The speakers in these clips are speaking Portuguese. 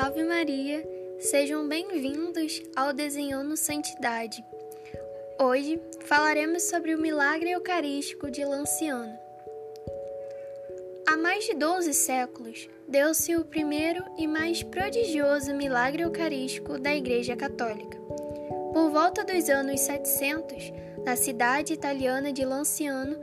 Salve Maria! Sejam bem-vindos ao Desenhando Santidade. Hoje falaremos sobre o milagre eucarístico de Lanciano. Há mais de 12 séculos, deu-se o primeiro e mais prodigioso milagre eucarístico da Igreja Católica. Por volta dos anos 700, na cidade italiana de Lanciano,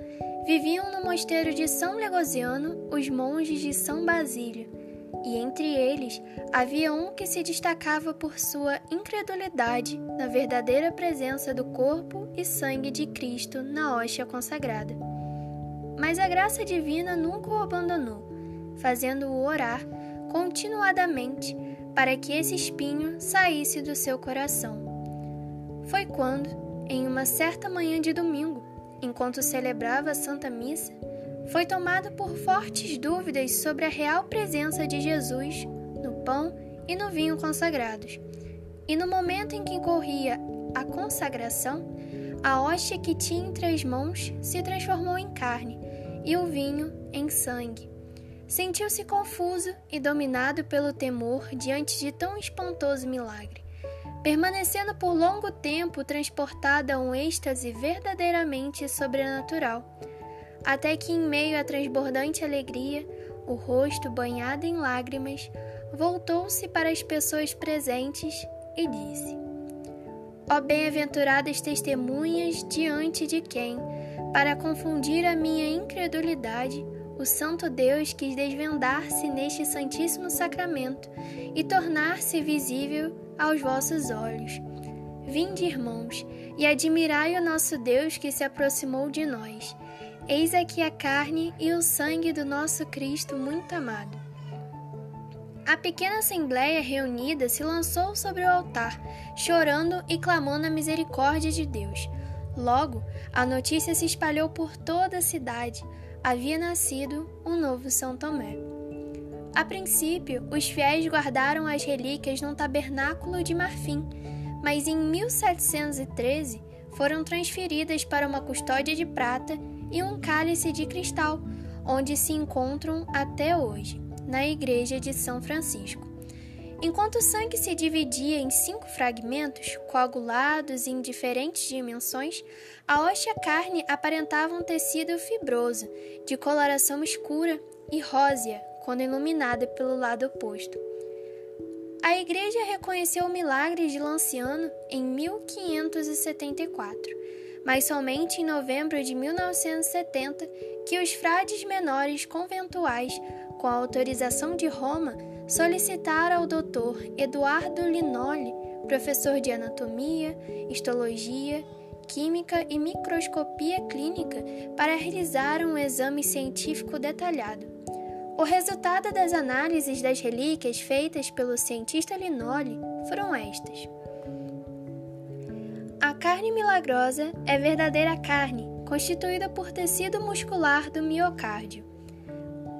viviam no mosteiro de São Legosiano os monges de São Basílio e entre eles havia um que se destacava por sua incredulidade na verdadeira presença do corpo e sangue de Cristo na hóstia consagrada. Mas a graça divina nunca o abandonou, fazendo-o orar continuadamente para que esse espinho saísse do seu coração. Foi quando, em uma certa manhã de domingo, enquanto celebrava a Santa Missa, foi tomado por fortes dúvidas sobre a real presença de Jesus no pão e no vinho consagrados. E no momento em que corria a consagração, a hóstia que tinha entre as mãos se transformou em carne e o vinho em sangue. Sentiu-se confuso e dominado pelo temor diante de tão espantoso milagre, permanecendo por longo tempo transportado a um êxtase verdadeiramente sobrenatural até que, em meio à transbordante alegria, o rosto banhado em lágrimas, voltou-se para as pessoas presentes e disse: Ó bem-aventuradas testemunhas diante de quem, para confundir a minha incredulidade, o Santo Deus quis desvendar-se neste Santíssimo Sacramento e tornar-se visível aos vossos olhos. Vinde, irmãos, e admirai o nosso Deus que se aproximou de nós Eis aqui a carne e o sangue do nosso Cristo muito amado. A pequena assembleia reunida se lançou sobre o altar, chorando e clamando a misericórdia de Deus. Logo, a notícia se espalhou por toda a cidade. Havia nascido um novo São Tomé. A princípio, os fiéis guardaram as relíquias num tabernáculo de marfim, mas em 1713 foram transferidas para uma custódia de prata e um cálice de cristal, onde se encontram até hoje, na igreja de São Francisco. Enquanto o sangue se dividia em cinco fragmentos, coagulados em diferentes dimensões, a hóstia carne aparentava um tecido fibroso, de coloração escura e rósea, quando iluminada pelo lado oposto. A igreja reconheceu o milagre de Lanciano em 1574 mas somente em novembro de 1970 que os frades menores conventuais, com a autorização de Roma, solicitaram ao Dr. Eduardo Linoli, professor de anatomia, histologia, química e microscopia clínica, para realizar um exame científico detalhado. O resultado das análises das relíquias feitas pelo cientista Linoli foram estas. A carne milagrosa é verdadeira carne, constituída por tecido muscular do miocárdio.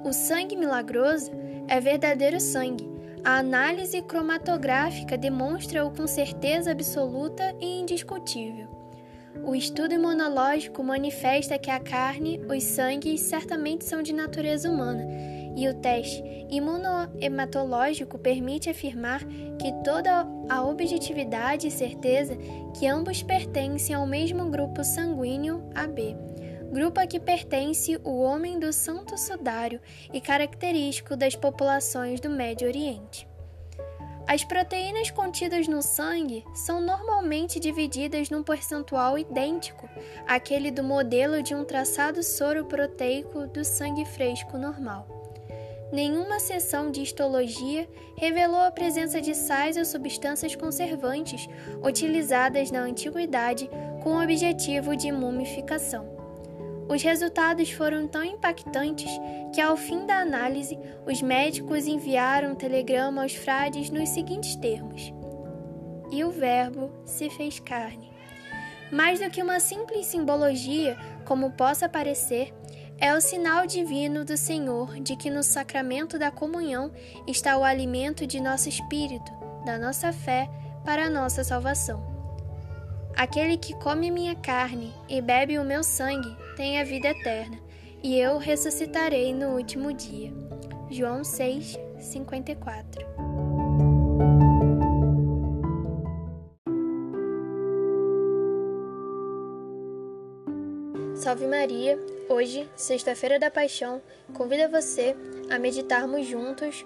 O sangue milagroso é verdadeiro sangue. A análise cromatográfica demonstra-o com certeza absoluta e indiscutível. O estudo imunológico manifesta que a carne, os sangues certamente são de natureza humana e o teste imunohematológico permite afirmar que toda a objetividade e certeza que ambos pertencem ao mesmo grupo sanguíneo AB, grupo a que pertence o homem do Santo Sudário e característico das populações do Médio Oriente. As proteínas contidas no sangue são normalmente divididas num percentual idêntico àquele do modelo de um traçado soro proteico do sangue fresco normal. Nenhuma sessão de histologia revelou a presença de sais ou substâncias conservantes utilizadas na antiguidade com o objetivo de mumificação. Os resultados foram tão impactantes que, ao fim da análise, os médicos enviaram um telegrama aos frades nos seguintes termos: E o Verbo se fez carne. Mais do que uma simples simbologia, como possa parecer, é o sinal divino do Senhor de que no sacramento da comunhão está o alimento de nosso espírito, da nossa fé, para a nossa salvação. Aquele que come minha carne e bebe o meu sangue tem a vida eterna, e eu ressuscitarei no último dia. João 6, 54. Salve Maria! Hoje, sexta-feira da Paixão, convida você a meditarmos juntos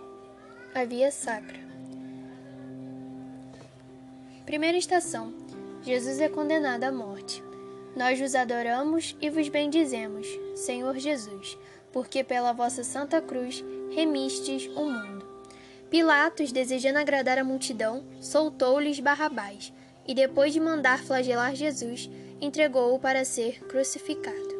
a Via Sacra. Primeira estação: Jesus é condenado à morte. Nós vos adoramos e vos bendizemos, Senhor Jesus, porque pela vossa santa cruz remistes o mundo. Pilatos, desejando agradar a multidão, soltou-lhes Barrabás e, depois de mandar flagelar Jesus, entregou-o para ser crucificado.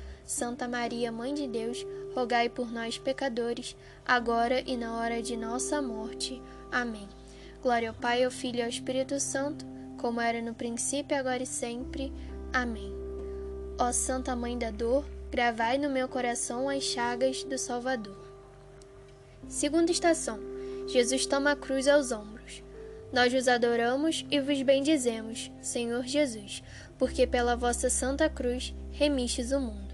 Santa Maria, Mãe de Deus, rogai por nós, pecadores, agora e na hora de nossa morte. Amém. Glória ao Pai, ao Filho e ao Espírito Santo, como era no princípio, agora e sempre. Amém. Ó Santa Mãe da Dor, gravai no meu coração as chagas do Salvador. Segunda estação Jesus toma a cruz aos ombros. Nós vos adoramos e vos bendizemos, Senhor Jesus, porque pela vossa santa cruz remistes o mundo.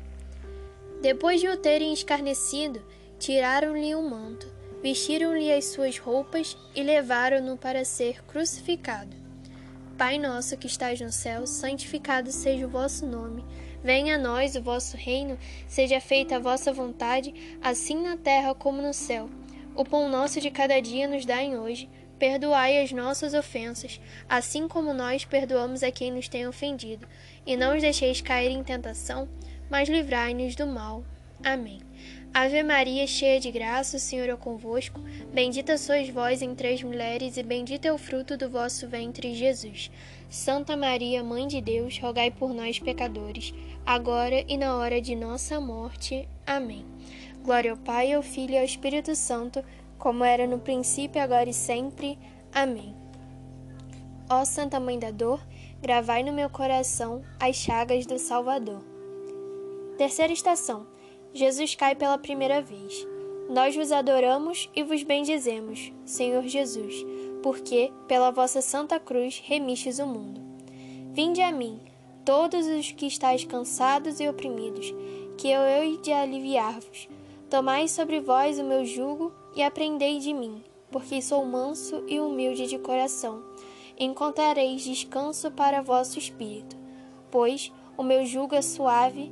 Depois de o terem escarnecido, tiraram-lhe o manto, vestiram-lhe as suas roupas e levaram-no para ser crucificado. Pai nosso que estás no céu, santificado seja o vosso nome. Venha a nós o vosso reino, seja feita a vossa vontade, assim na terra como no céu. O pão nosso de cada dia nos dai hoje. Perdoai as nossas ofensas, assim como nós perdoamos a quem nos tem ofendido. E não os deixeis cair em tentação, mas livrai-nos do mal. Amém. Ave Maria, cheia de graça, o Senhor é convosco. Bendita sois vós entre as mulheres, e bendito é o fruto do vosso ventre, Jesus. Santa Maria, Mãe de Deus, rogai por nós, pecadores, agora e na hora de nossa morte. Amém. Glória ao Pai, ao Filho e ao Espírito Santo, como era no princípio, agora e sempre. Amém. Ó Santa Mãe da Dor, gravai no meu coração as chagas do Salvador. Terceira estação. Jesus cai pela primeira vez. Nós vos adoramos e vos bendizemos, Senhor Jesus, porque pela vossa santa cruz remistes o mundo. Vinde a mim, todos os que estáis cansados e oprimidos, que eu hei de aliviar-vos. Tomai sobre vós o meu jugo e aprendei de mim, porque sou manso e humilde de coração. Encontrareis descanso para vosso espírito, pois o meu jugo é suave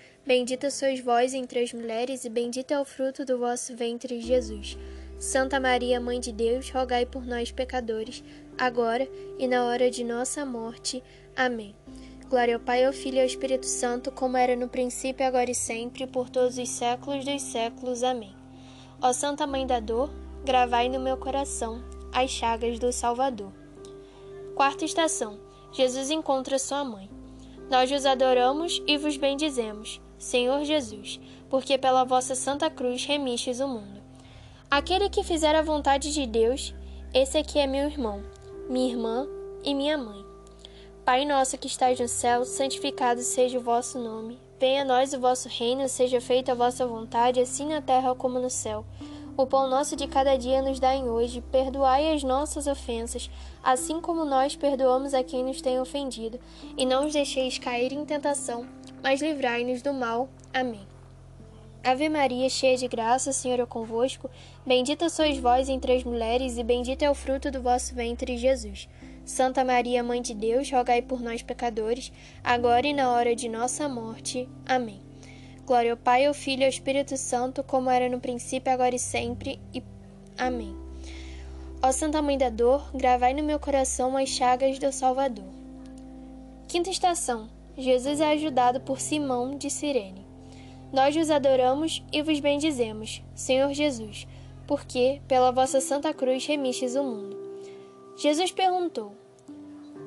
bendita sois vós entre as mulheres, e bendito é o fruto do vosso ventre, Jesus. Santa Maria, Mãe de Deus, rogai por nós, pecadores, agora e na hora de nossa morte. Amém. Glória ao Pai, ao Filho e ao Espírito Santo, como era no princípio, agora e sempre, por todos os séculos dos séculos. Amém. Ó Santa Mãe da Dor, gravai no meu coração as chagas do Salvador. Quarta estação. Jesus encontra sua mãe. Nós vos adoramos e vos bendizemos, Senhor Jesus, porque pela vossa santa cruz remistes o mundo. Aquele que fizer a vontade de Deus, esse aqui é meu irmão, minha irmã e minha mãe. Pai nosso que estais no céu, santificado seja o vosso nome. Venha a nós o vosso reino, seja feita a vossa vontade, assim na terra como no céu. O pão nosso de cada dia nos dai hoje, perdoai as nossas ofensas, assim como nós perdoamos a quem nos tem ofendido, e não os deixeis cair em tentação, mas livrai-nos do mal. Amém. Ave Maria, cheia de graça, o Senhor é convosco. Bendita sois vós entre as mulheres, e bendito é o fruto do vosso ventre, Jesus. Santa Maria, Mãe de Deus, rogai por nós, pecadores, agora e na hora de nossa morte. Amém. Glória ao Pai, ao Filho e ao Espírito Santo, como era no princípio, agora e sempre. E... Amém. Ó Santa Mãe da Dor, gravai no meu coração as chagas do Salvador. Quinta estação. Jesus é ajudado por Simão de Cirene. Nós vos adoramos e vos bendizemos, Senhor Jesus, porque pela vossa Santa Cruz remistes o mundo. Jesus perguntou: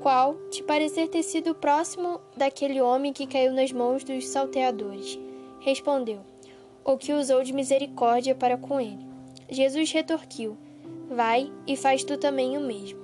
Qual te parecer ter sido próximo daquele homem que caiu nas mãos dos salteadores? Respondeu: O que usou de misericórdia para com ele. Jesus retorquiu: Vai e faz tu também o mesmo.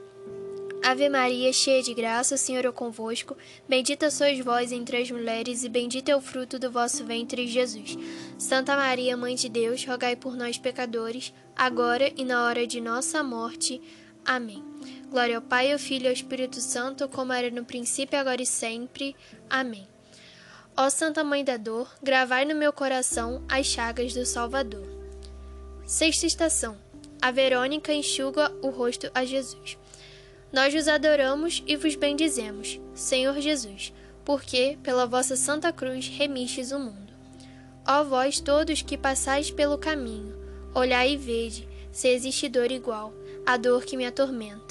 Ave Maria, cheia de graça, o Senhor é convosco. Bendita sois vós entre as mulheres, e bendito é o fruto do vosso ventre, Jesus. Santa Maria, Mãe de Deus, rogai por nós, pecadores, agora e na hora de nossa morte. Amém. Glória ao Pai, ao Filho e ao Espírito Santo, como era no princípio, agora e sempre. Amém. Ó Santa Mãe da Dor, gravai no meu coração as chagas do Salvador. Sexta estação. A Verônica enxuga o rosto a Jesus. Nós vos adoramos e vos bendizemos, Senhor Jesus, porque pela vossa Santa Cruz remistes o mundo. Ó vós todos que passais pelo caminho, olhai e vede, se existe dor igual, a dor que me atormenta.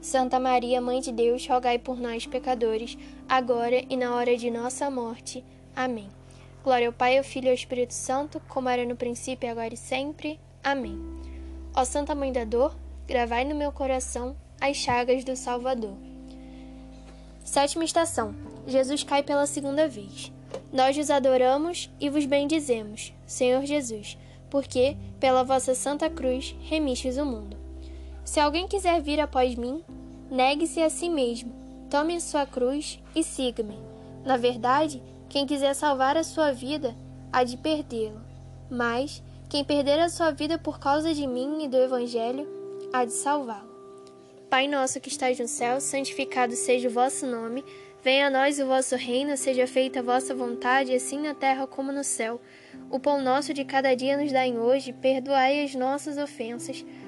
Santa Maria, Mãe de Deus, rogai por nós, pecadores, agora e na hora de nossa morte. Amém. Glória ao Pai, ao Filho e ao Espírito Santo, como era no princípio, agora e sempre. Amém. Ó Santa Mãe da Dor, gravai no meu coração as chagas do Salvador. Sétima estação. Jesus cai pela segunda vez. Nós vos adoramos e vos bendizemos, Senhor Jesus, porque, pela vossa Santa Cruz, remistes o mundo. Se alguém quiser vir após mim, negue-se a si mesmo, tome a sua cruz e siga-me. Na verdade, quem quiser salvar a sua vida, há de perdê-la. Mas, quem perder a sua vida por causa de mim e do Evangelho, há de salvá-lo. Pai nosso que estais no céu, santificado seja o vosso nome. Venha a nós o vosso reino, seja feita a vossa vontade, assim na terra como no céu. O pão nosso de cada dia nos dai hoje, perdoai as nossas ofensas,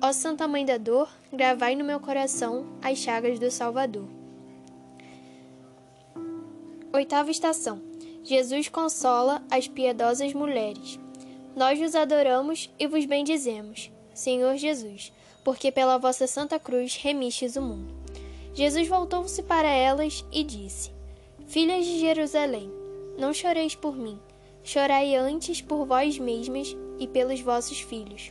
Ó Santa Mãe da Dor, gravai no meu coração as chagas do Salvador. Oitava estação. Jesus consola as piedosas mulheres. Nós vos adoramos e vos bendizemos, Senhor Jesus porque pela vossa Santa Cruz remistes o mundo. Jesus voltou-se para elas e disse: Filhas de Jerusalém, não choreis por mim, chorai antes por vós mesmas e pelos vossos filhos.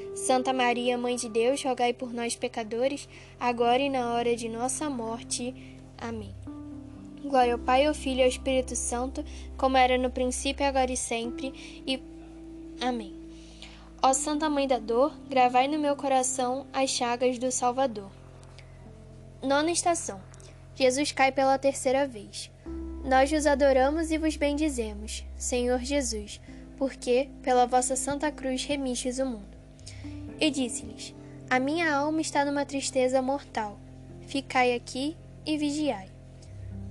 Santa Maria, Mãe de Deus, rogai por nós, pecadores, agora e na hora de nossa morte. Amém. Glória ao Pai, ao Filho e ao Espírito Santo, como era no princípio, agora e sempre. E. Amém. Ó Santa Mãe da Dor, gravai no meu coração as chagas do Salvador. Nona estação. Jesus cai pela terceira vez. Nós vos adoramos e vos bendizemos, Senhor Jesus, porque pela vossa Santa Cruz remistes o mundo. E disse-lhes: A minha alma está numa tristeza mortal. Ficai aqui e vigiai.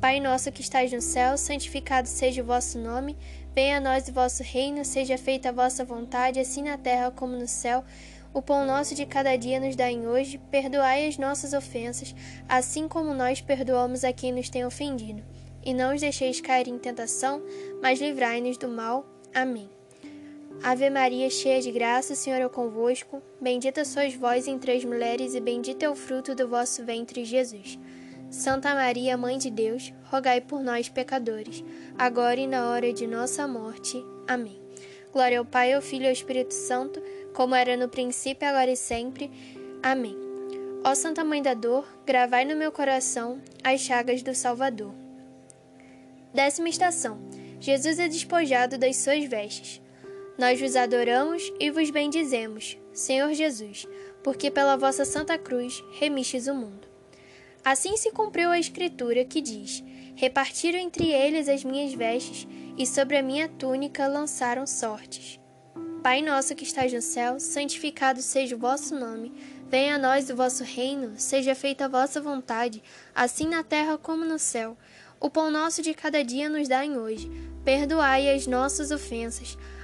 Pai nosso que estais no céu, santificado seja o vosso nome, venha a nós o vosso reino, seja feita a vossa vontade, assim na terra como no céu. O pão nosso de cada dia nos dai hoje, perdoai as nossas ofensas, assim como nós perdoamos a quem nos tem ofendido. E não os deixeis cair em tentação, mas livrai-nos do mal. Amém. Ave Maria, cheia de graça, o Senhor é convosco. Bendita sois vós entre as mulheres, e bendito é o fruto do vosso ventre, Jesus. Santa Maria, Mãe de Deus, rogai por nós, pecadores, agora e na hora de nossa morte. Amém. Glória ao Pai, ao Filho e ao Espírito Santo como era no princípio, agora e sempre. Amém. Ó Santa Mãe da Dor, gravai no meu coração as chagas do Salvador. Décima estação. Jesus é despojado das suas vestes. Nós vos adoramos e vos bendizemos, Senhor Jesus, porque pela vossa santa cruz remistes o mundo. Assim se cumpriu a escritura que diz: Repartiram entre eles as minhas vestes, e sobre a minha túnica lançaram sortes. Pai nosso que estás no céu, santificado seja o vosso nome. Venha a nós o vosso reino, seja feita a vossa vontade, assim na terra como no céu. O pão nosso de cada dia nos dai hoje. Perdoai as nossas ofensas,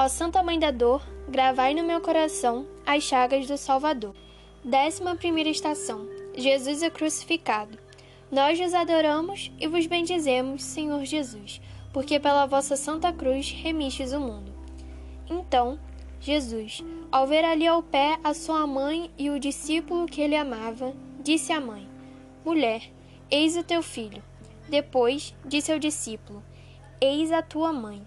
Ó Santa Mãe da Dor, gravai no meu coração as chagas do Salvador. Décima primeira estação. Jesus é crucificado. Nós vos adoramos e vos bendizemos, Senhor Jesus, porque pela vossa santa cruz remistes o mundo. Então, Jesus, ao ver ali ao pé a sua mãe e o discípulo que ele amava, disse à mãe: Mulher, eis o teu filho. Depois disse ao discípulo: Eis a tua mãe.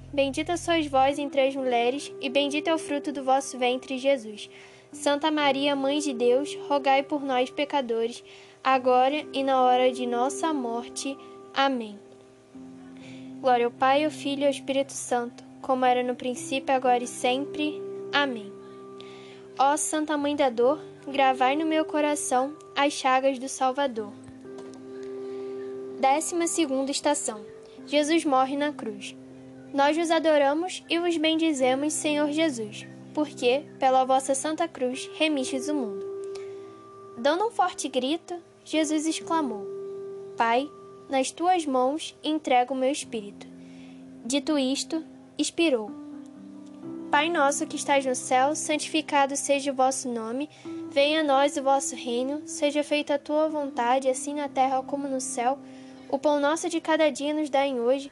Bendita sois vós entre as mulheres, e bendito é o fruto do vosso ventre, Jesus. Santa Maria, Mãe de Deus, rogai por nós, pecadores, agora e na hora de nossa morte. Amém. Glória ao Pai, ao Filho e ao Espírito Santo, como era no princípio, agora e sempre. Amém. Ó Santa Mãe da Dor, gravai no meu coração as chagas do Salvador. Décima segunda estação. Jesus morre na cruz. Nós vos adoramos e vos bendizemos, Senhor Jesus, porque, pela vossa santa cruz, remistes o mundo. Dando um forte grito, Jesus exclamou: Pai, nas tuas mãos entrego o meu espírito. Dito isto, expirou. Pai nosso que estás no céu, santificado seja o vosso nome, venha a nós o vosso reino, seja feita a tua vontade, assim na terra como no céu. O pão nosso de cada dia nos dai hoje,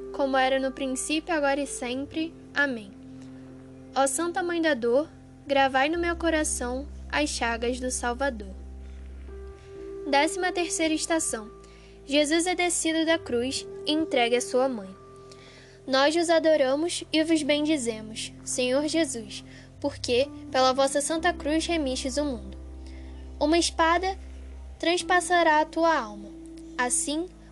como era no princípio, agora e sempre. Amém. Ó Santa Mãe da Dor, gravai no meu coração as chagas do Salvador. Décima terceira estação Jesus é descido da cruz e entregue à sua mãe. Nós os adoramos e vos bendizemos, Senhor Jesus, porque pela vossa santa cruz remistes o mundo. Uma espada transpassará a tua alma, assim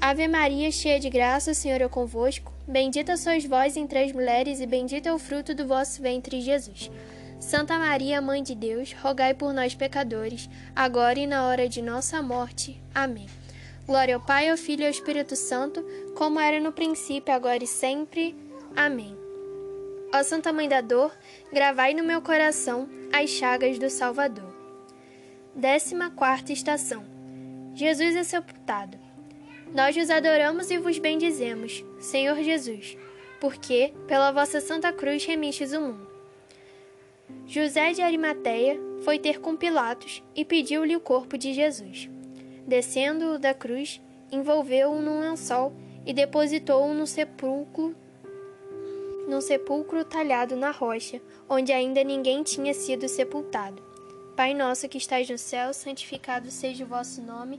Ave Maria, cheia de graça, o Senhor é convosco. Bendita sois vós entre as mulheres, e bendito é o fruto do vosso ventre, Jesus. Santa Maria, Mãe de Deus, rogai por nós, pecadores, agora e na hora de nossa morte. Amém. Glória ao Pai, ao Filho e ao Espírito Santo, como era no princípio, agora e sempre. Amém. Ó Santa Mãe da Dor, gravai no meu coração as chagas do Salvador. Décima quarta estação. Jesus é sepultado. Nós vos adoramos e vos bendizemos, Senhor Jesus, porque pela vossa santa cruz remistes o mundo. José de Arimateia foi ter com Pilatos e pediu-lhe o corpo de Jesus. Descendo-o da cruz, envolveu-o num lençol e depositou-o no sepulcro num sepulcro talhado na rocha, onde ainda ninguém tinha sido sepultado. Pai nosso que estais no céu, santificado seja o vosso nome,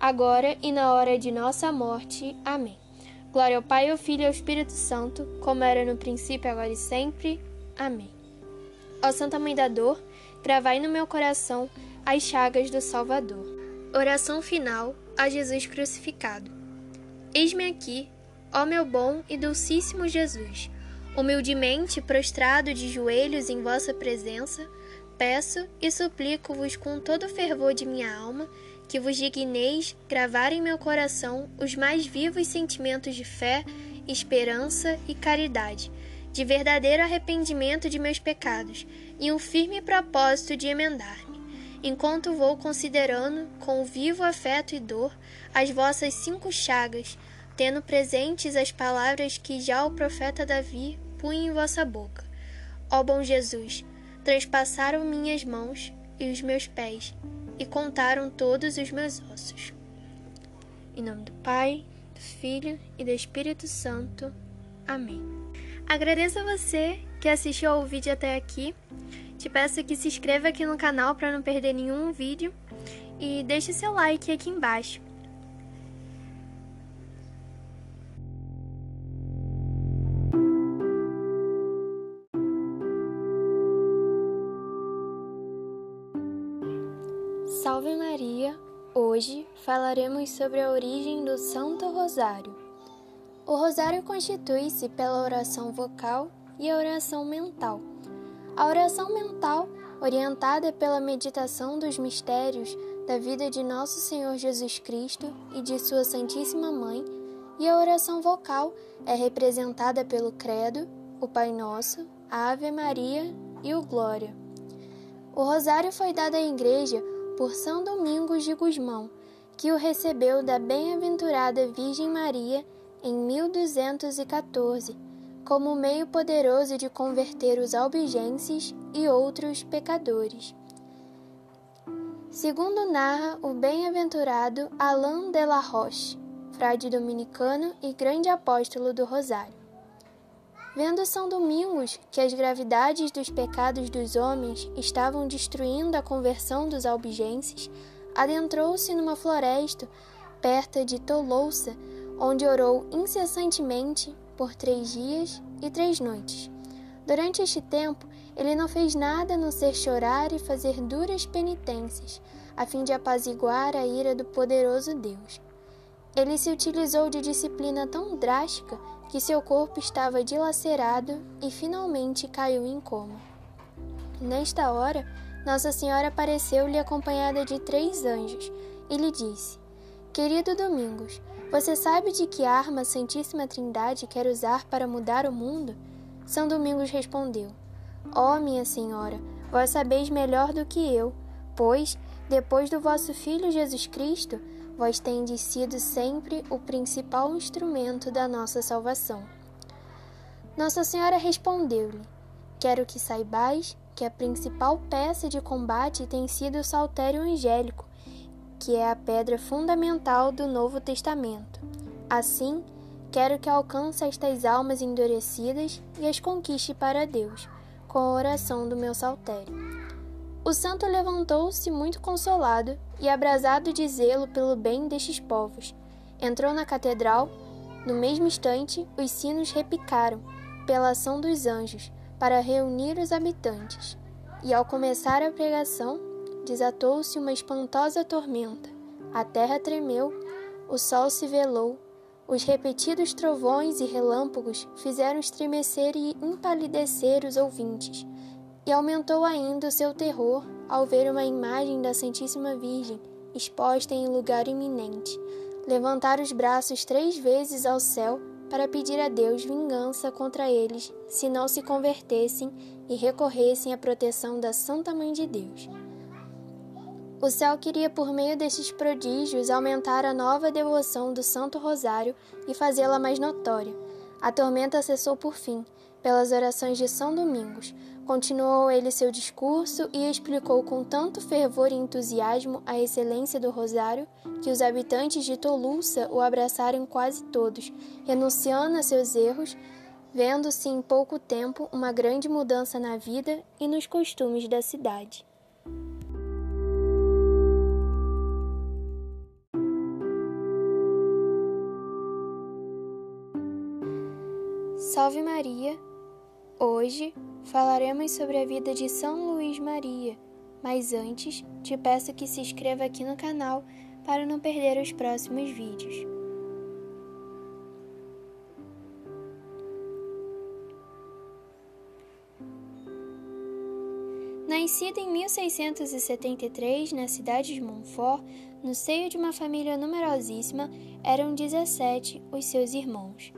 agora e na hora de nossa morte. Amém. Glória ao Pai, ao Filho e ao Espírito Santo, como era no princípio, agora e sempre. Amém. Ó Santa Mãe da Dor, gravai no meu coração as chagas do Salvador. Oração final a Jesus crucificado. Eis-me aqui Ó meu bom e dulcíssimo Jesus, humildemente prostrado de joelhos em vossa presença, peço e suplico-vos com todo o fervor de minha alma que vos digneis gravar em meu coração os mais vivos sentimentos de fé, esperança e caridade, de verdadeiro arrependimento de meus pecados e um firme propósito de emendar-me, enquanto vou considerando com vivo afeto e dor as vossas cinco chagas tendo presentes as palavras que já o profeta Davi punha em vossa boca. Ó bom Jesus, transpassaram minhas mãos e os meus pés, e contaram todos os meus ossos. Em nome do Pai, do Filho e do Espírito Santo. Amém. Agradeço a você que assistiu ao vídeo até aqui. Te peço que se inscreva aqui no canal para não perder nenhum vídeo e deixe seu like aqui embaixo. Falaremos sobre a origem do Santo Rosário. O Rosário constitui-se pela oração vocal e a oração mental. A oração mental, orientada pela meditação dos mistérios da vida de Nosso Senhor Jesus Cristo e de Sua Santíssima Mãe, e a oração vocal é representada pelo Credo, o Pai Nosso, a Ave Maria e o Glória. O Rosário foi dado à Igreja por São Domingos de Gusmão, que o recebeu da bem-aventurada Virgem Maria em 1214, como meio poderoso de converter os albigenses e outros pecadores. Segundo narra o bem-aventurado Alain de la Roche, frade dominicano e grande apóstolo do Rosário. Vendo São Domingos que as gravidades dos pecados dos homens estavam destruindo a conversão dos albigenses, adentrou-se numa floresta perto de Toulousa, onde orou incessantemente por três dias e três noites. Durante este tempo, ele não fez nada a não ser chorar e fazer duras penitências, a fim de apaziguar a ira do poderoso Deus. Ele se utilizou de disciplina tão drástica que seu corpo estava dilacerado e finalmente caiu em coma. Nesta hora, Nossa Senhora apareceu-lhe acompanhada de três anjos e lhe disse: Querido Domingos, você sabe de que arma a Santíssima Trindade quer usar para mudar o mundo? São Domingos respondeu: Ó oh, minha Senhora, vós sabeis melhor do que eu, pois, depois do vosso Filho Jesus Cristo, vós tendes sido sempre o principal instrumento da nossa salvação. Nossa Senhora respondeu-lhe: Quero que saibais que a principal peça de combate tem sido o saltério angélico, que é a pedra fundamental do Novo Testamento. Assim, quero que alcance estas almas endurecidas e as conquiste para Deus, com a oração do meu saltério. O santo levantou-se muito consolado e abrasado de zelo pelo bem destes povos. Entrou na catedral. No mesmo instante, os sinos repicaram, pela ação dos anjos, para reunir os habitantes. E ao começar a pregação, desatou-se uma espantosa tormenta. A terra tremeu, o sol se velou, os repetidos trovões e relâmpagos fizeram estremecer e empalidecer os ouvintes, e aumentou ainda o seu terror ao ver uma imagem da Santíssima Virgem exposta em lugar iminente, levantar os braços três vezes ao céu para pedir a Deus vingança contra eles se não se convertessem e recorressem à proteção da Santa Mãe de Deus. O céu queria, por meio destes prodígios, aumentar a nova devoção do Santo Rosário e fazê-la mais notória. A tormenta cessou por fim, pelas orações de São Domingos. Continuou ele seu discurso e explicou com tanto fervor e entusiasmo a excelência do Rosário que os habitantes de Toluça o abraçaram quase todos, renunciando a seus erros, vendo-se em pouco tempo uma grande mudança na vida e nos costumes da cidade. Salve Maria! Hoje falaremos sobre a vida de São Luís Maria, mas antes te peço que se inscreva aqui no canal para não perder os próximos vídeos. Nascido em 1673 na cidade de Montfort, no seio de uma família numerosíssima, eram 17 os seus irmãos.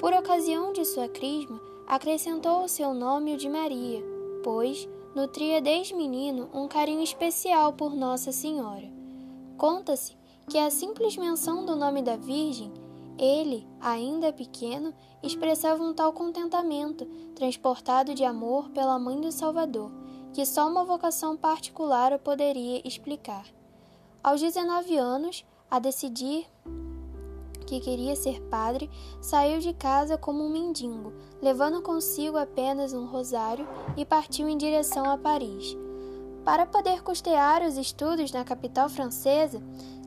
Por ocasião de sua crisma, acrescentou ao seu nome o de Maria, pois nutria desde menino um carinho especial por Nossa Senhora. Conta-se que a simples menção do nome da Virgem, ele, ainda pequeno, expressava um tal contentamento, transportado de amor pela Mãe do Salvador, que só uma vocação particular o poderia explicar. Aos 19 anos, a decidir que queria ser padre, saiu de casa como um mendigo, levando consigo apenas um rosário e partiu em direção a Paris. Para poder custear os estudos na capital francesa,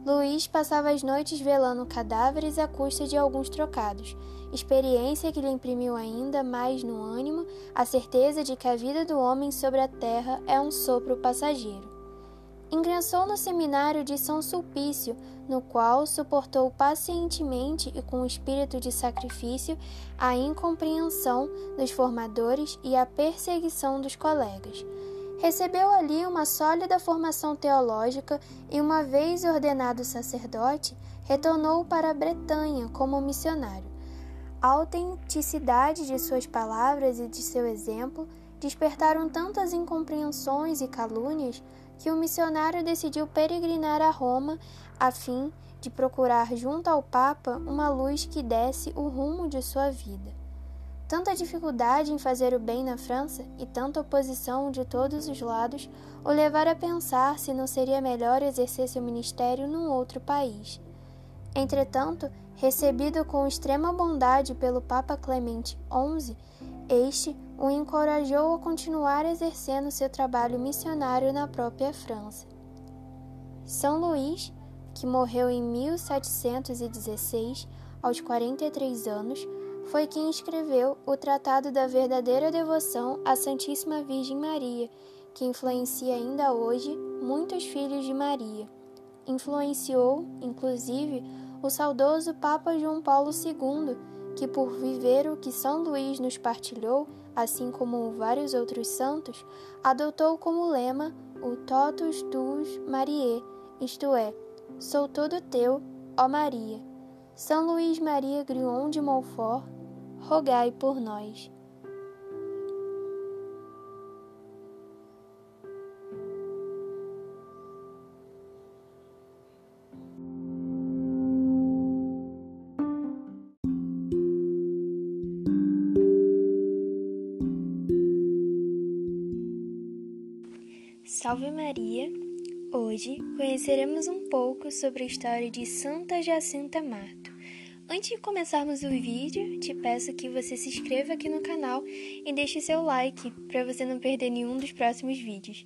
Luís passava as noites velando cadáveres à custa de alguns trocados, experiência que lhe imprimiu ainda mais no ânimo a certeza de que a vida do homem sobre a terra é um sopro passageiro. Ingressou no seminário de São Sulpício, no qual suportou pacientemente e com espírito de sacrifício a incompreensão dos formadores e a perseguição dos colegas. Recebeu ali uma sólida formação teológica e, uma vez ordenado sacerdote, retornou para a Bretanha como missionário. A autenticidade de suas palavras e de seu exemplo despertaram tantas incompreensões e calúnias que o missionário decidiu peregrinar a Roma a fim de procurar junto ao Papa uma luz que desse o rumo de sua vida. Tanta dificuldade em fazer o bem na França e tanta oposição de todos os lados o levaram a pensar se não seria melhor exercer seu ministério num outro país. Entretanto, recebido com extrema bondade pelo Papa Clemente XI, este o encorajou a continuar exercendo seu trabalho missionário na própria França. São Luís, que morreu em 1716, aos 43 anos, foi quem escreveu o Tratado da Verdadeira Devoção à Santíssima Virgem Maria, que influencia ainda hoje muitos filhos de Maria. Influenciou, inclusive, o saudoso Papa João Paulo II, que, por viver o que São Luís nos partilhou, assim como vários outros santos, adotou como lema o Totus Tuus Mariae, isto é, sou todo teu, ó Maria. São Luís Maria Grion de Montfort, rogai por nós. Salve Maria! Hoje conheceremos um pouco sobre a história de Santa Jacinta Marto, Antes de começarmos o vídeo, te peço que você se inscreva aqui no canal e deixe seu like para você não perder nenhum dos próximos vídeos.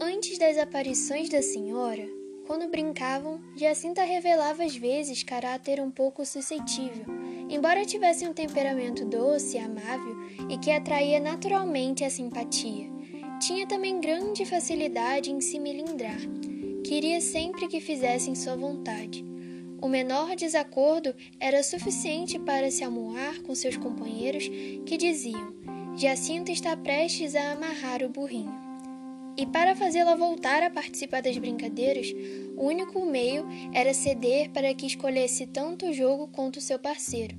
Antes das aparições da senhora, quando brincavam, Jacinta revelava às vezes caráter um pouco suscetível, embora tivesse um temperamento doce e amável e que atraía naturalmente a simpatia. Tinha também grande facilidade em se melindrar. Queria sempre que fizessem sua vontade. O menor desacordo era suficiente para se amuar com seus companheiros que diziam: Jacinta está prestes a amarrar o burrinho. E para fazê-la voltar a participar das brincadeiras, o único meio era ceder para que escolhesse tanto o jogo quanto seu parceiro.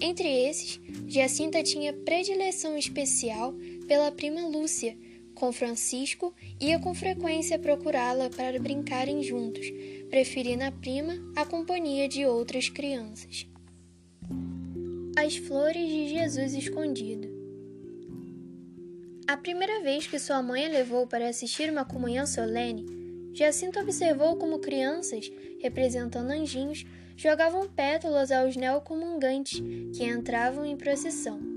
Entre esses, Jacinta tinha predileção especial pela prima Lúcia. Com Francisco, ia com frequência procurá-la para brincarem juntos, preferindo a prima à companhia de outras crianças. As flores de Jesus escondido. A primeira vez que sua mãe a levou para assistir uma comunhão solene, Jacinto observou como crianças, representando anjinhos, jogavam pétalas aos neocomungantes que entravam em procissão.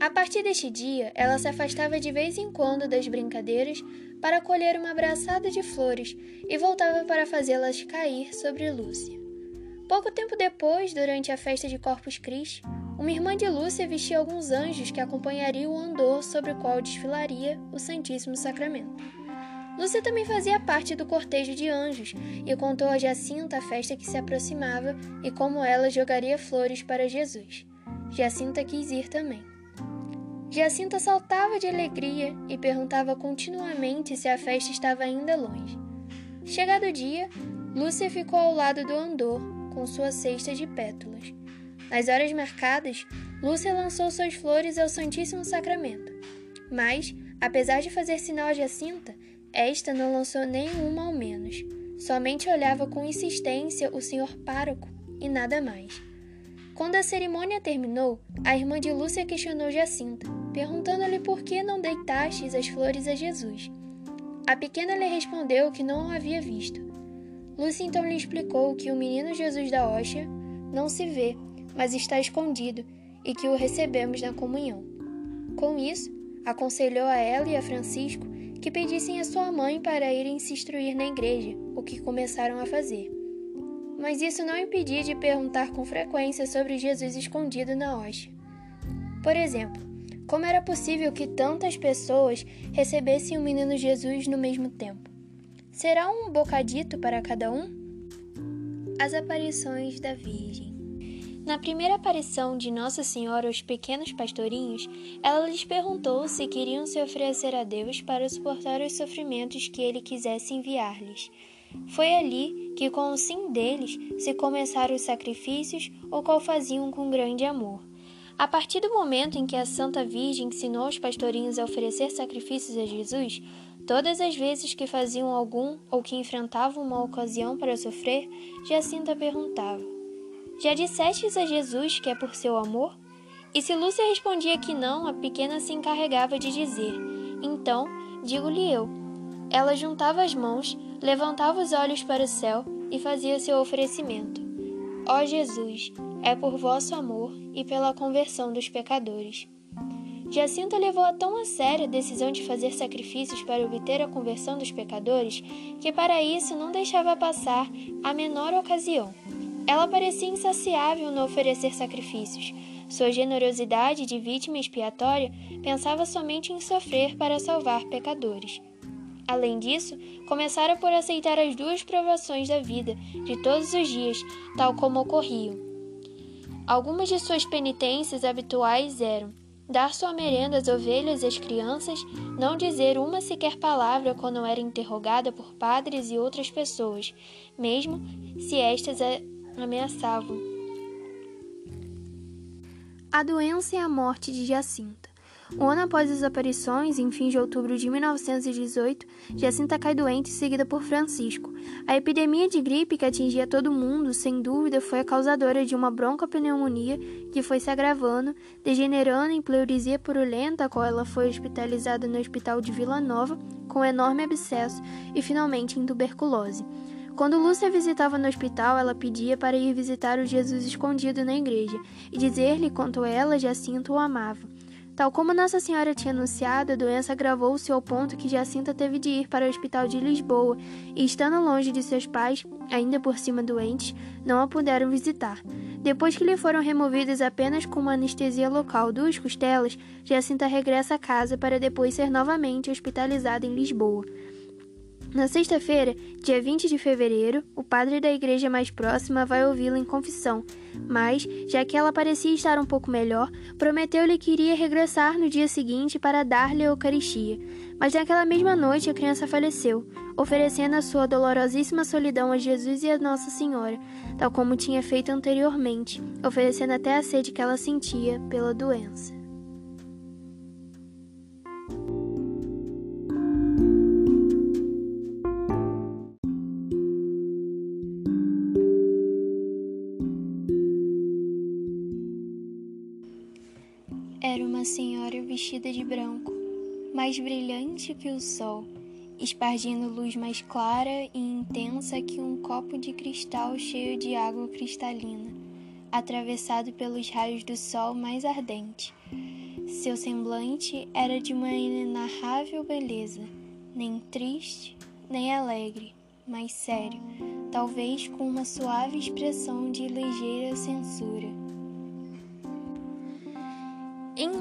A partir deste dia, ela se afastava de vez em quando das brincadeiras para colher uma abraçada de flores e voltava para fazê-las cair sobre Lúcia. Pouco tempo depois, durante a festa de Corpus Christi, uma irmã de Lúcia vestia alguns anjos que acompanhariam o andor sobre o qual desfilaria o Santíssimo Sacramento. Lúcia também fazia parte do cortejo de anjos e contou a Jacinta a festa que se aproximava e como ela jogaria flores para Jesus. Jacinta quis ir também. Jacinta saltava de alegria e perguntava continuamente se a festa estava ainda longe. Chegado o dia, Lúcia ficou ao lado do andor com sua cesta de pétalas. Nas horas marcadas, Lúcia lançou suas flores ao Santíssimo Sacramento. Mas, apesar de fazer sinal a Jacinta, esta não lançou nenhuma ao menos. Somente olhava com insistência o senhor pároco e nada mais. Quando a cerimônia terminou, a irmã de Lúcia questionou Jacinta, perguntando-lhe por que não deitastes as flores a Jesus. A pequena lhe respondeu que não o havia visto. Lúcia então lhe explicou que o menino Jesus da Hóstia não se vê, mas está escondido e que o recebemos na comunhão. Com isso, aconselhou a ela e a Francisco que pedissem a sua mãe para irem se instruir na igreja, o que começaram a fazer. Mas isso não impedia de perguntar com frequência sobre Jesus escondido na hóstia. Por exemplo, como era possível que tantas pessoas recebessem o menino Jesus no mesmo tempo? Será um bocadito para cada um? As aparições da Virgem. Na primeira aparição de Nossa Senhora aos pequenos pastorinhos, ela lhes perguntou se queriam se oferecer a Deus para suportar os sofrimentos que ele quisesse enviar-lhes. Foi ali que, com o sim deles, se começaram os sacrifícios, o qual faziam com grande amor. A partir do momento em que a Santa Virgem ensinou os pastorinhos a oferecer sacrifícios a Jesus, todas as vezes que faziam algum ou que enfrentavam uma ocasião para sofrer, Jacinta perguntava: já dissestes a Jesus que é por seu amor? E se Lúcia respondia que não, a pequena se encarregava de dizer: Então, digo-lhe eu. Ela juntava as mãos, levantava os olhos para o céu e fazia seu oferecimento. Ó Jesus, é por vosso amor e pela conversão dos pecadores. Jacinta levou a tão a sério a decisão de fazer sacrifícios para obter a conversão dos pecadores que para isso não deixava passar a menor ocasião. Ela parecia insaciável no oferecer sacrifícios. Sua generosidade de vítima expiatória pensava somente em sofrer para salvar pecadores. Além disso, começara por aceitar as duas provações da vida, de todos os dias, tal como ocorriam. Algumas de suas penitências habituais eram dar sua merenda às ovelhas e às crianças, não dizer uma sequer palavra quando era interrogada por padres e outras pessoas, mesmo se estas ameaçavam. A doença e a morte de Jacinta. Um ano após as aparições, em fim de outubro de 1918, Jacinta cai doente, seguida por Francisco. A epidemia de gripe que atingia todo mundo, sem dúvida, foi a causadora de uma broncopneumonia que foi se agravando, degenerando em pleurisia purulenta, a qual ela foi hospitalizada no hospital de Vila Nova, com enorme abscesso, e finalmente em tuberculose. Quando Lúcia visitava no hospital, ela pedia para ir visitar o Jesus escondido na igreja e dizer-lhe quanto ela, Jacinta, o amava. Tal como Nossa Senhora tinha anunciado, a doença agravou-se ao ponto que Jacinta teve de ir para o hospital de Lisboa e, estando longe de seus pais, ainda por cima doentes, não a puderam visitar. Depois que lhe foram removidas apenas com uma anestesia local duas costelas, Jacinta regressa a casa para depois ser novamente hospitalizada em Lisboa. Na sexta-feira, dia 20 de fevereiro, o padre da igreja mais próxima vai ouvi-la em confissão, mas, já que ela parecia estar um pouco melhor, prometeu-lhe que iria regressar no dia seguinte para dar-lhe a Eucaristia. Mas naquela mesma noite a criança faleceu, oferecendo a sua dolorosíssima solidão a Jesus e a Nossa Senhora, tal como tinha feito anteriormente, oferecendo até a sede que ela sentia pela doença. Uma senhora vestida de branco, mais brilhante que o sol, espargindo luz mais clara e intensa que um copo de cristal cheio de água cristalina, atravessado pelos raios do sol mais ardente. Seu semblante era de uma inenarrável beleza, nem triste, nem alegre, mas sério, talvez com uma suave expressão de ligeira censura.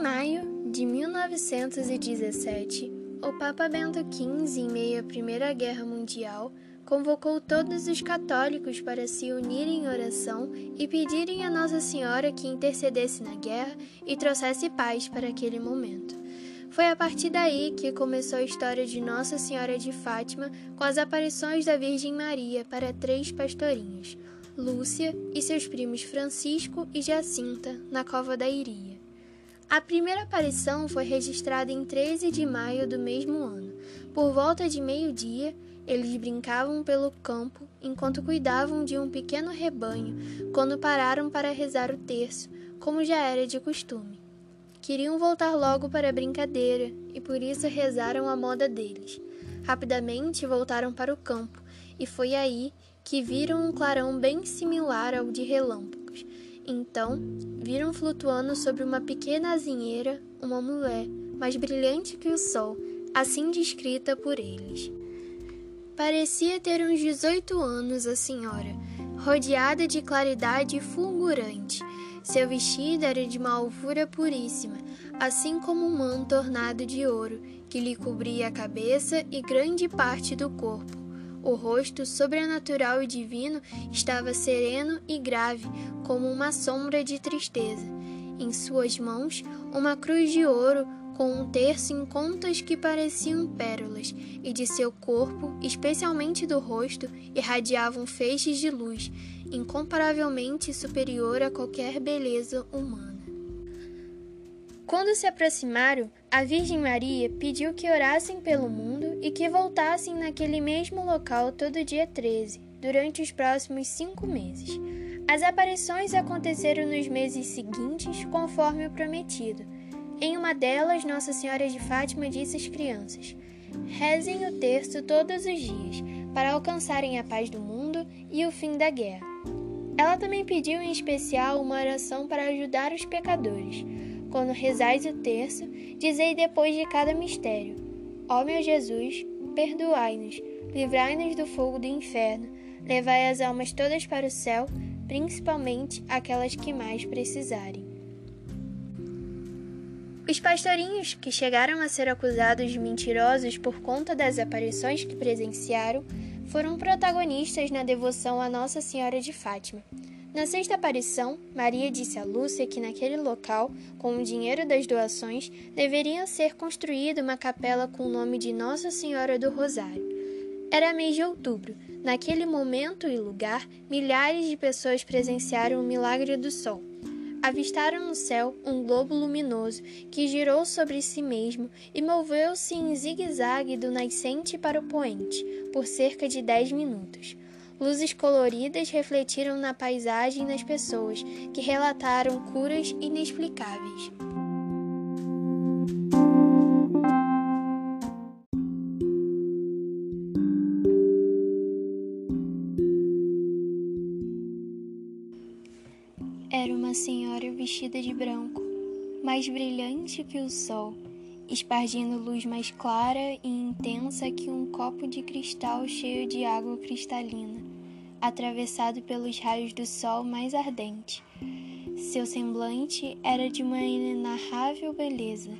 Maio de 1917, o Papa Bento XV, em meio à Primeira Guerra Mundial, convocou todos os católicos para se unirem em oração e pedirem a Nossa Senhora que intercedesse na guerra e trouxesse paz para aquele momento. Foi a partir daí que começou a história de Nossa Senhora de Fátima com as aparições da Virgem Maria para três pastorinhos, Lúcia e seus primos Francisco e Jacinta, na Cova da Iria. A primeira aparição foi registrada em 13 de maio do mesmo ano. Por volta de meio-dia, eles brincavam pelo campo enquanto cuidavam de um pequeno rebanho, quando pararam para rezar o terço, como já era de costume. Queriam voltar logo para a brincadeira e por isso rezaram a moda deles. Rapidamente voltaram para o campo e foi aí que viram um clarão bem similar ao de relâmpagos então, viram flutuando sobre uma pequena azinheira uma mulher, mais brilhante que o sol, assim descrita por eles. Parecia ter uns 18 anos a senhora, rodeada de claridade fulgurante. Seu vestido era de uma alvura puríssima, assim como um manto ornado de ouro, que lhe cobria a cabeça e grande parte do corpo. O rosto sobrenatural e divino estava sereno e grave, como uma sombra de tristeza. Em suas mãos, uma cruz de ouro com um terço em contas que pareciam pérolas, e de seu corpo, especialmente do rosto, irradiavam feixes de luz, incomparavelmente superior a qualquer beleza humana. Quando se aproximaram, a Virgem Maria pediu que orassem pelo mundo e que voltassem naquele mesmo local todo dia 13, durante os próximos cinco meses. As aparições aconteceram nos meses seguintes, conforme o prometido. Em uma delas, Nossa Senhora de Fátima disse às crianças: Rezem o terço todos os dias, para alcançarem a paz do mundo e o fim da guerra. Ela também pediu em especial uma oração para ajudar os pecadores quando rezais o terço, dizei depois de cada mistério: Ó meu Jesus, perdoai-nos, livrai-nos do fogo do inferno, levai as almas todas para o céu, principalmente aquelas que mais precisarem. Os pastorinhos, que chegaram a ser acusados de mentirosos por conta das aparições que presenciaram, foram protagonistas na devoção a Nossa Senhora de Fátima. Na sexta aparição, Maria disse a Lúcia que naquele local, com o dinheiro das doações, deveria ser construída uma capela com o nome de Nossa Senhora do Rosário. Era mês de outubro. Naquele momento e lugar, milhares de pessoas presenciaram o milagre do sol. Avistaram no céu um globo luminoso que girou sobre si mesmo e moveu-se em zigue-zague do nascente para o poente por cerca de dez minutos. Luzes coloridas refletiram na paisagem e nas pessoas, que relataram curas inexplicáveis. Era uma senhora vestida de branco, mais brilhante que o sol espargindo luz mais clara e intensa que um copo de cristal cheio de água cristalina, atravessado pelos raios do sol mais ardente. Seu semblante era de uma inenarrável beleza,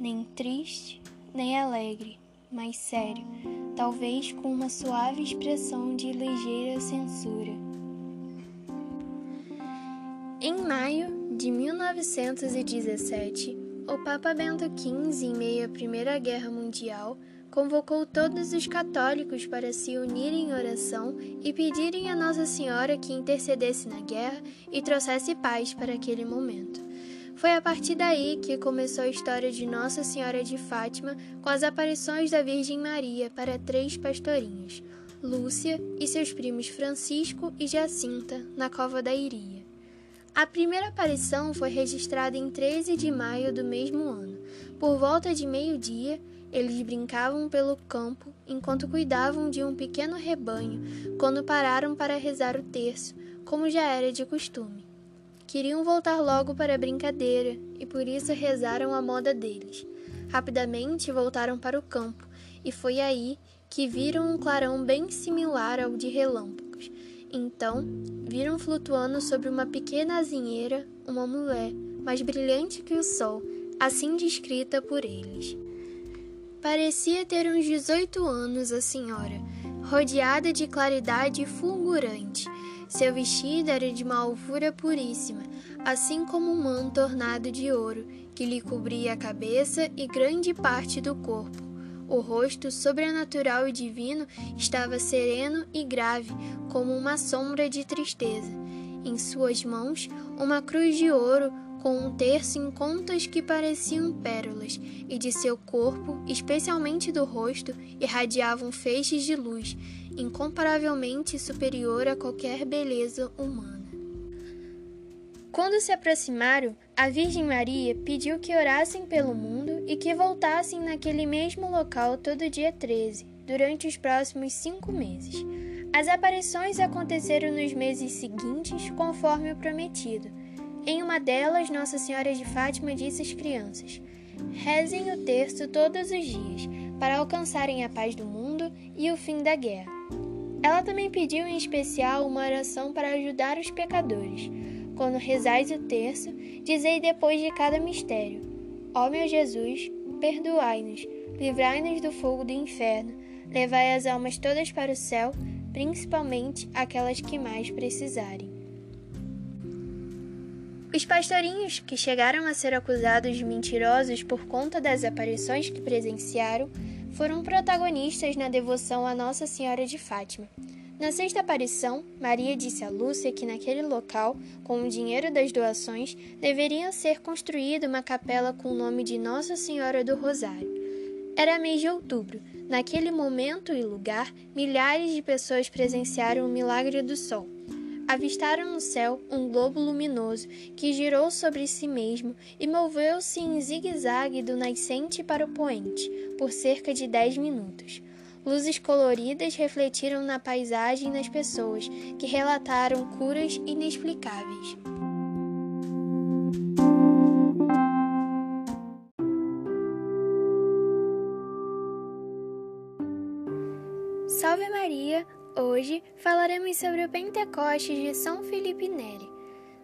nem triste, nem alegre, mas sério, talvez com uma suave expressão de ligeira censura. Em maio de 1917, o Papa Bento XV, em meio à Primeira Guerra Mundial, convocou todos os católicos para se unirem em oração e pedirem a Nossa Senhora que intercedesse na guerra e trouxesse paz para aquele momento. Foi a partir daí que começou a história de Nossa Senhora de Fátima com as aparições da Virgem Maria para três pastorinhas, Lúcia e seus primos Francisco e Jacinta, na Cova da Iria. A primeira aparição foi registrada em 13 de maio do mesmo ano. Por volta de meio-dia, eles brincavam pelo campo enquanto cuidavam de um pequeno rebanho, quando pararam para rezar o terço, como já era de costume. Queriam voltar logo para a brincadeira e por isso rezaram a moda deles. Rapidamente voltaram para o campo e foi aí que viram um clarão bem similar ao de relâmpagos então, viram flutuando sobre uma pequena azinheira uma mulher, mais brilhante que o sol, assim descrita por eles. Parecia ter uns 18 anos a senhora, rodeada de claridade fulgurante. Seu vestido era de uma alvura puríssima, assim como um manto ornado de ouro, que lhe cobria a cabeça e grande parte do corpo. O rosto sobrenatural e divino estava sereno e grave, como uma sombra de tristeza. Em suas mãos, uma cruz de ouro com um terço em contas que pareciam pérolas, e de seu corpo, especialmente do rosto, irradiavam feixes de luz, incomparavelmente superior a qualquer beleza humana. Quando se aproximaram, a Virgem Maria pediu que orassem pelo mundo e que voltassem naquele mesmo local todo dia 13, durante os próximos cinco meses. As aparições aconteceram nos meses seguintes, conforme o prometido. Em uma delas, Nossa Senhora de Fátima disse às crianças: Rezem o terço todos os dias, para alcançarem a paz do mundo e o fim da guerra. Ela também pediu em especial uma oração para ajudar os pecadores quando rezais o terço, dizei depois de cada mistério: Ó meu Jesus, perdoai-nos, livrai-nos do fogo do inferno, levai as almas todas para o céu, principalmente aquelas que mais precisarem. Os pastorinhos, que chegaram a ser acusados de mentirosos por conta das aparições que presenciaram, foram protagonistas na devoção a Nossa Senhora de Fátima. Na sexta aparição, Maria disse a Lúcia que naquele local, com o dinheiro das doações, deveria ser construída uma capela com o nome de Nossa Senhora do Rosário. Era mês de outubro. Naquele momento e lugar, milhares de pessoas presenciaram o milagre do sol. Avistaram no céu um globo luminoso que girou sobre si mesmo e moveu-se em zigue-zague do nascente para o poente por cerca de dez minutos. Luzes coloridas refletiram na paisagem nas pessoas, que relataram curas inexplicáveis. Salve Maria! Hoje falaremos sobre o Pentecostes de São Felipe Neri.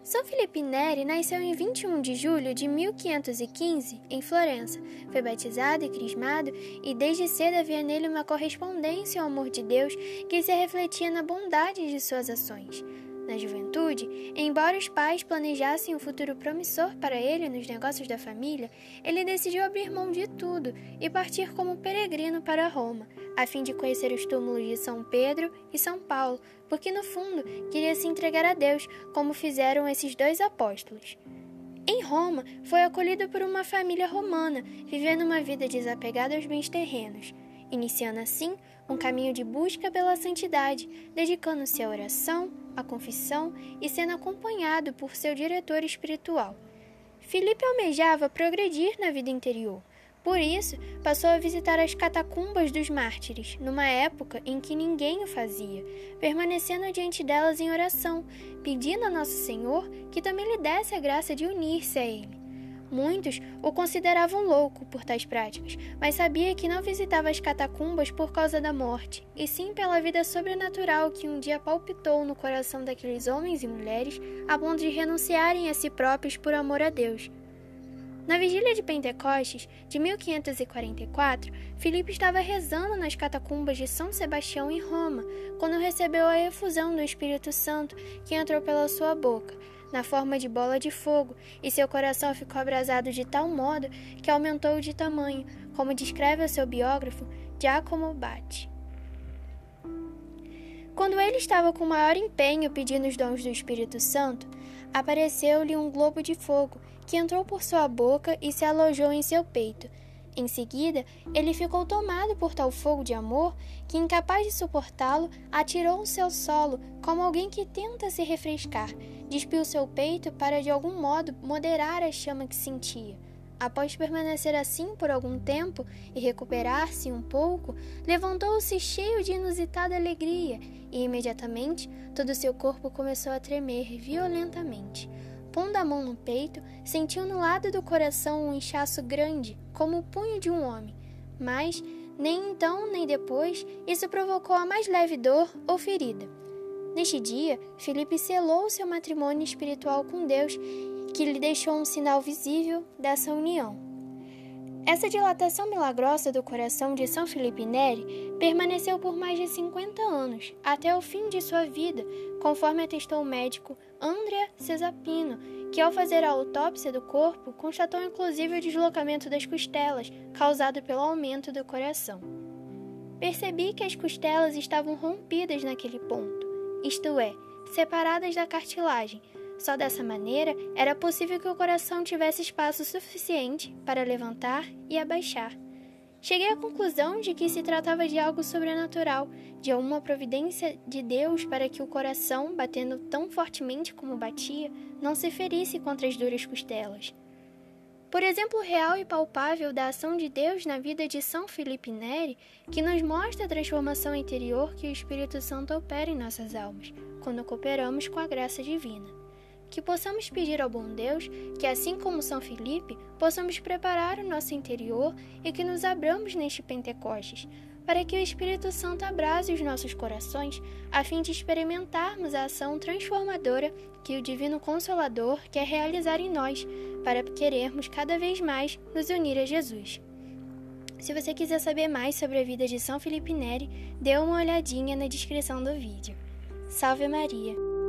São Felipe Neri nasceu em 21 de julho de 1515 em Florença. Foi batizado e crismado e desde cedo havia nele uma correspondência ao amor de Deus que se refletia na bondade de suas ações. Na juventude, embora os pais planejassem um futuro promissor para ele nos negócios da família, ele decidiu abrir mão de tudo e partir como peregrino para Roma, a fim de conhecer os túmulos de São Pedro e São Paulo, porque no fundo queria se entregar a Deus, como fizeram esses dois apóstolos. Em Roma, foi acolhido por uma família romana, vivendo uma vida desapegada aos bens terrenos, iniciando assim um caminho de busca pela santidade, dedicando-se à oração, à confissão e sendo acompanhado por seu diretor espiritual. Filipe almejava progredir na vida interior, Por isso, passou a visitar as catacumbas dos mártires, numa época em que ninguém o fazia, permanecendo diante delas em oração, pedindo a Nosso Senhor que também lhe desse a graça de unir-se a ele. Muitos o consideravam louco por tais práticas, mas sabia que não visitava as catacumbas por causa da morte, e sim pela vida sobrenatural que um dia palpitou no coração daqueles homens e mulheres a ponto de renunciarem a si próprios por amor a Deus. Na vigília de Pentecostes de 1544, Filipe estava rezando nas catacumbas de São Sebastião em Roma, quando recebeu a efusão do Espírito Santo que entrou pela sua boca, na forma de bola de fogo, e seu coração ficou abrasado de tal modo que aumentou de tamanho, como descreve o seu biógrafo Giacomo Batti. Quando ele estava com maior empenho pedindo os dons do Espírito Santo, apareceu-lhe um globo de fogo que entrou por sua boca e se alojou em seu peito. Em seguida, ele ficou tomado por tal fogo de amor que, incapaz de suportá-lo, atirou o seu solo como alguém que tenta se refrescar, despiu seu peito para de algum modo moderar a chama que sentia. Após permanecer assim por algum tempo e recuperar-se um pouco, levantou-se cheio de inusitada alegria e imediatamente todo seu corpo começou a tremer violentamente. Pondo a mão no peito, sentiu no lado do coração um inchaço grande, como o punho de um homem. Mas, nem então nem depois, isso provocou a mais leve dor ou ferida. Neste dia, Felipe selou seu matrimônio espiritual com Deus, que lhe deixou um sinal visível dessa união. Essa dilatação milagrosa do coração de São Felipe Neri permaneceu por mais de 50 anos, até o fim de sua vida, conforme atestou o médico Andrea Cesapino, que ao fazer a autópsia do corpo constatou inclusive o deslocamento das costelas, causado pelo aumento do coração. Percebi que as costelas estavam rompidas naquele ponto, isto é, separadas da cartilagem, só dessa maneira era possível que o coração tivesse espaço suficiente para levantar e abaixar. Cheguei à conclusão de que se tratava de algo sobrenatural, de uma providência de Deus para que o coração, batendo tão fortemente como batia, não se ferisse contra as duras costelas. Por exemplo real e palpável da ação de Deus na vida de São Felipe Neri, que nos mostra a transformação interior que o Espírito Santo opera em nossas almas, quando cooperamos com a graça divina que possamos pedir ao bom Deus que, assim como São Felipe, possamos preparar o nosso interior e que nos abramos neste Pentecostes, para que o Espírito Santo abrase os nossos corações, a fim de experimentarmos a ação transformadora que o Divino Consolador quer realizar em nós, para querermos cada vez mais nos unir a Jesus. Se você quiser saber mais sobre a vida de São Felipe Neri, dê uma olhadinha na descrição do vídeo. Salve Maria!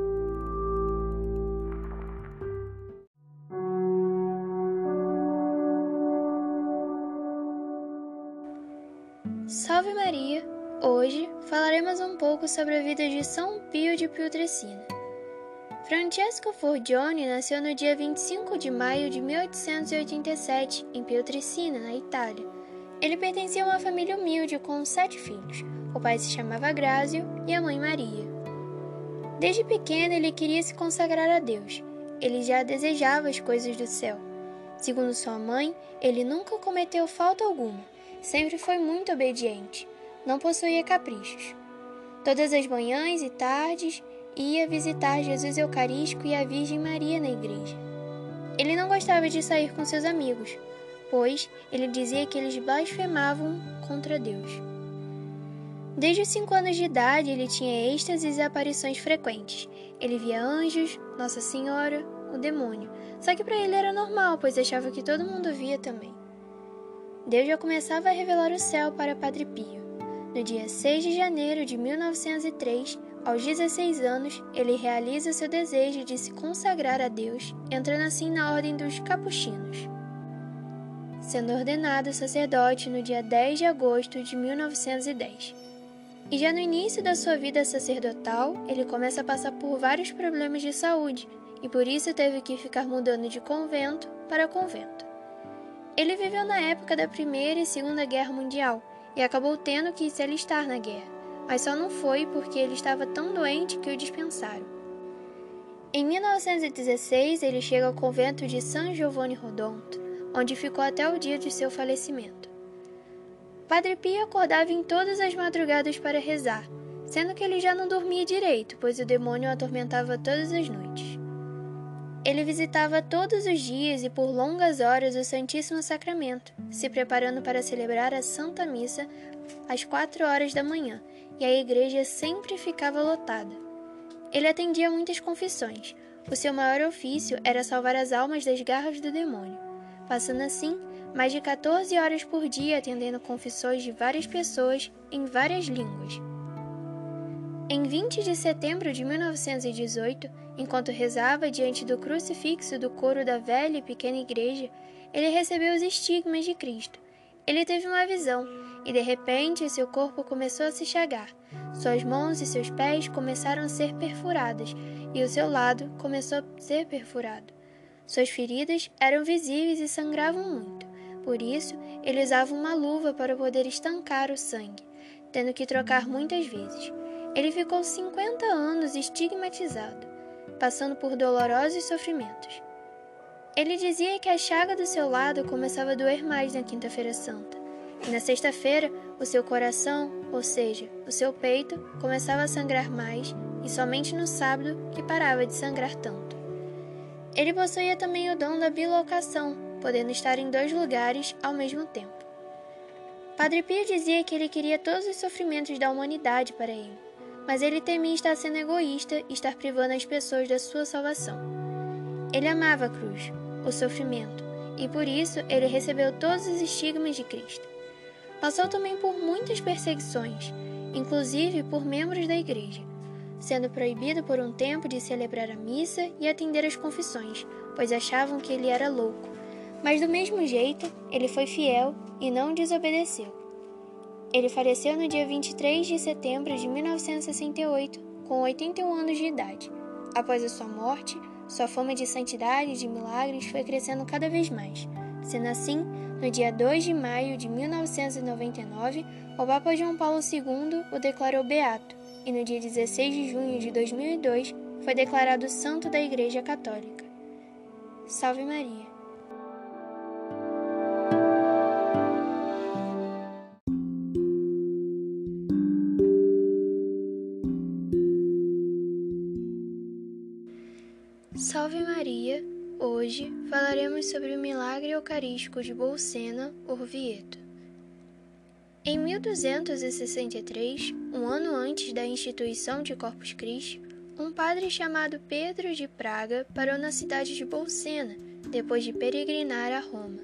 Salve Maria! Hoje falaremos um pouco sobre a vida de São Pio de Pietrelcina. Francesco Forgione nasceu no dia 25 de maio de 1887 em Pietrelcina, na Itália. Ele pertencia a uma família humilde com sete filhos. O pai se chamava Grázio e a mãe Maria. Desde pequeno ele queria se consagrar a Deus. Ele já desejava as coisas do céu. Segundo sua mãe, ele nunca cometeu falta alguma Sempre foi muito obediente, não possuía caprichos. Todas as manhãs e tardes ia visitar Jesus Eucarístico e a Virgem Maria na igreja. Ele não gostava de sair com seus amigos, pois ele dizia que eles blasfemavam contra Deus. Desde os cinco anos de idade, ele tinha êxtases e aparições frequentes. Ele via anjos, Nossa Senhora, o demônio. Só que para ele era normal, pois achava que todo mundo via também. Deus já começava a revelar o céu para Padre Pio. No dia 6 de janeiro de 1903, aos 16 anos, ele realiza seu desejo de se consagrar a Deus, entrando assim na ordem dos capuchinos. Sendo ordenado sacerdote no dia 10 de agosto de 1910. E já no início da sua vida sacerdotal, ele começa a passar por vários problemas de saúde e por isso teve que ficar mudando de convento para convento. Ele viveu na época da Primeira e Segunda Guerra Mundial e acabou tendo que se alistar na guerra, mas só não foi porque ele estava tão doente que o dispensaram. Em 1916, ele chega ao convento de San Giovanni Rodonto, onde ficou até o dia de seu falecimento. Padre Pio acordava em todas as madrugadas para rezar, sendo que ele já não dormia direito, pois o demônio o atormentava todas as noites. Ele visitava todos os dias e por longas horas o Santíssimo Sacramento, se preparando para celebrar a Santa Missa às quatro horas da manhã, e a igreja sempre ficava lotada. Ele atendia muitas confissões. O seu maior ofício era salvar as almas das garras do demônio, passando assim mais de 14 horas por dia atendendo confissões de várias pessoas em várias línguas. Em 20 de setembro de 1918, enquanto rezava diante do crucifixo do coro da velha e pequena igreja, ele recebeu os estigmas de Cristo. Ele teve uma visão e de repente seu corpo começou a se chagar. Suas mãos e seus pés começaram a ser perfuradas e o seu lado começou a ser perfurado. Suas feridas eram visíveis e sangravam muito. Por isso, ele usava uma luva para poder estancar o sangue, tendo que trocar muitas vezes. Ele ficou 50 anos estigmatizado, passando por dolorosos sofrimentos. Ele dizia que a chaga do seu lado começava a doer mais na Quinta-feira Santa, e na sexta-feira o seu coração, ou seja, o seu peito, começava a sangrar mais, e somente no sábado que parava de sangrar tanto. Ele possuía também o dom da bilocação, podendo estar em dois lugares ao mesmo tempo. Padre Pio dizia que ele queria todos os sofrimentos da humanidade para ele mas ele temia estar sendo egoísta e estar privando as pessoas da sua salvação. Ele amava a cruz, o sofrimento, e por isso ele recebeu todos os estigmas de Cristo. Passou também por muitas perseguições, inclusive por membros da igreja, sendo proibido por um tempo de celebrar a missa e atender às confissões, pois achavam que ele era louco. Mas do mesmo jeito, ele foi fiel e não desobedeceu. Ele faleceu no dia 23 de setembro de 1968, com 81 anos de idade. Após a sua morte, sua fama de santidade e de milagres foi crescendo cada vez mais. Sendo assim, no dia 2 de maio de 1999, o Papa João Paulo II o declarou beato, e no dia 16 de junho de 2002 foi declarado santo da Igreja Católica. Salve Maria! Falaremos sobre o milagre eucarístico de Bolsena, Orvieto. Em 1263, um ano antes da instituição de Corpus Christi, um padre chamado Pedro de Praga parou na cidade de Bolsena, depois de peregrinar a Roma.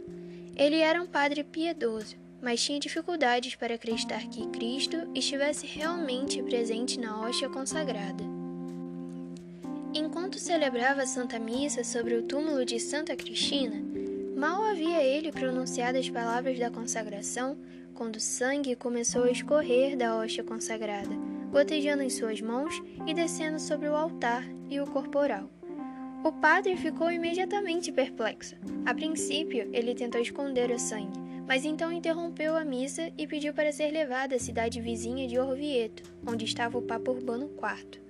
Ele era um padre piedoso, mas tinha dificuldades para acreditar que Cristo estivesse realmente presente na hóstia consagrada. Enquanto celebrava a Santa Missa sobre o túmulo de Santa Cristina, mal havia ele pronunciado as palavras da consagração quando o sangue começou a escorrer da hóstia consagrada, gotejando em suas mãos e descendo sobre o altar e o corporal. O padre ficou imediatamente perplexo. A princípio, ele tentou esconder o sangue, mas então interrompeu a missa e pediu para ser levado à cidade vizinha de Orvieto, onde estava o Papa Urbano IV.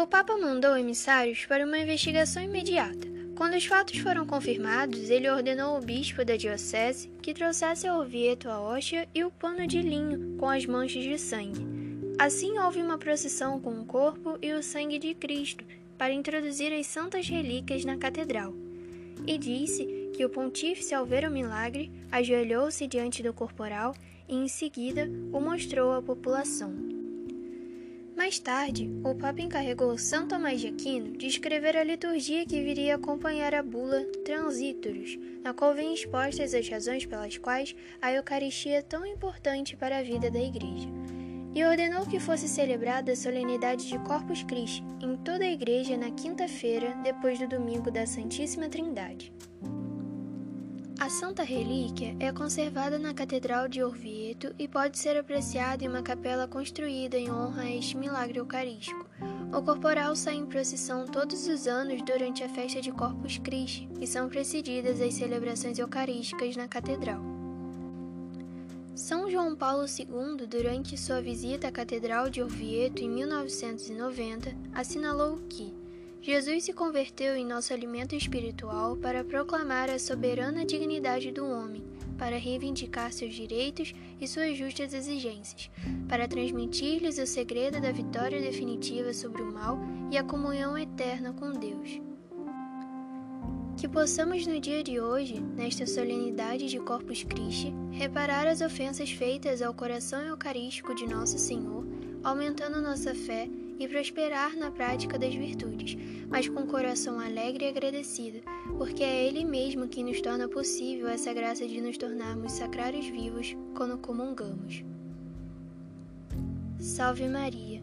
O Papa mandou emissários para uma investigação imediata. Quando os fatos foram confirmados, ele ordenou ao bispo da diocese que trouxesse ao Ovieto a hóstia e o pano de linho com as manchas de sangue. Assim houve uma procissão com o corpo e o sangue de Cristo para introduzir as santas relíquias na catedral. E disse que o pontífice, ao ver o milagre, ajoelhou-se diante do corporal e em seguida o mostrou à população. Mais tarde, o Papa encarregou São Tomás de Aquino de escrever a liturgia que viria acompanhar a bula Transitorus, na qual vêm expostas as razões pelas quais a Eucaristia é tão importante para a vida da Igreja. E ordenou que fosse celebrada a solenidade de Corpus Christi em toda a Igreja na quinta-feira, depois do domingo da Santíssima Trindade. A Santa Relíquia é conservada na Catedral de Orvieto e pode ser apreciada em uma capela construída em honra a este milagre eucarístico. O corporal sai em procissão todos os anos durante a festa de Corpus Christi e são precedidas as celebrações eucarísticas na Catedral. São João Paulo II, durante sua visita à Catedral de Orvieto em 1990, assinalou que Jesus se converteu em nosso alimento espiritual para proclamar a soberana dignidade do homem, para reivindicar seus direitos e suas justas exigências, para transmitir-lhes o segredo da vitória definitiva sobre o mal e a comunhão eterna com Deus. Que possamos no dia de hoje, nesta solenidade de Corpus Christi, reparar as ofensas feitas ao coração eucarístico de Nosso Senhor, aumentando nossa fé e prosperar na prática das virtudes, mas com coração alegre e agradecido, porque é Ele mesmo que nos torna possível essa graça de nos tornarmos sacrários vivos quando comungamos. Salve Maria!